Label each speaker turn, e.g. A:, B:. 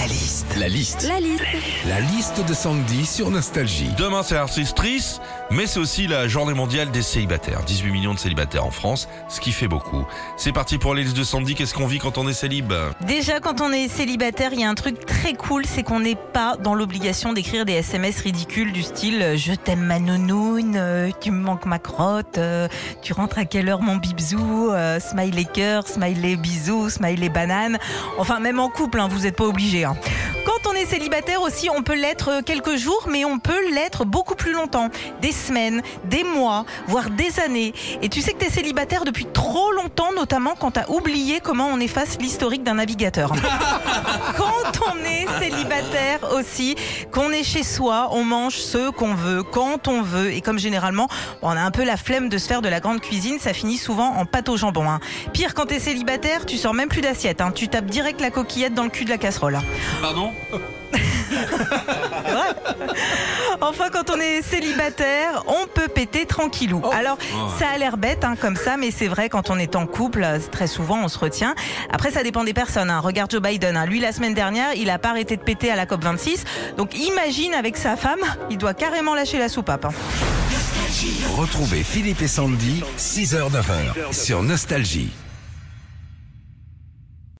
A: La liste.
B: La liste.
C: La liste.
B: La liste de Sandy sur Nostalgie.
D: Demain, c'est l'armistice, mais c'est aussi la journée mondiale des célibataires. 18 millions de célibataires en France, ce qui fait beaucoup. C'est parti pour les de Sandy. Qu'est-ce qu'on vit quand on est célib?
E: Déjà, quand on est célibataire, il y a un truc très cool, c'est qu'on n'est pas dans l'obligation d'écrire des SMS ridicules du style Je t'aime ma nounoune, euh, tu me manques ma crotte, euh, tu rentres à quelle heure mon bibzou, euh, smiley cœur, smiley bisous, smiley banane. Enfin, même en couple, hein, vous n'êtes pas obligé. hein. Quand on est célibataire aussi, on peut l'être quelques jours, mais on peut l'être beaucoup plus longtemps. Des semaines, des mois, voire des années. Et tu sais que tu es célibataire depuis trop longtemps, notamment quand tu as oublié comment on efface l'historique d'un navigateur. quand on est célibataire aussi, qu'on est chez soi, on mange ce qu'on veut, quand on veut. Et comme généralement, on a un peu la flemme de se faire de la grande cuisine, ça finit souvent en pâte au jambon. hein. Pire, quand tu es célibataire, tu sors même plus d'assiette. hein. Tu tapes direct la coquillette dans le cul de la casserole.
D: Pardon?
E: Enfin, quand on est célibataire, on peut péter tranquillou. Alors, ça a l'air bête hein, comme ça, mais c'est vrai, quand on est en couple, euh, très souvent, on se retient. Après, ça dépend des personnes. hein. Regarde Joe Biden. hein. Lui, la semaine dernière, il a pas arrêté de péter à la COP26. Donc, imagine avec sa femme, il doit carrément lâcher la soupape. hein.
B: Retrouvez Philippe et Sandy, 6h-9h sur Nostalgie.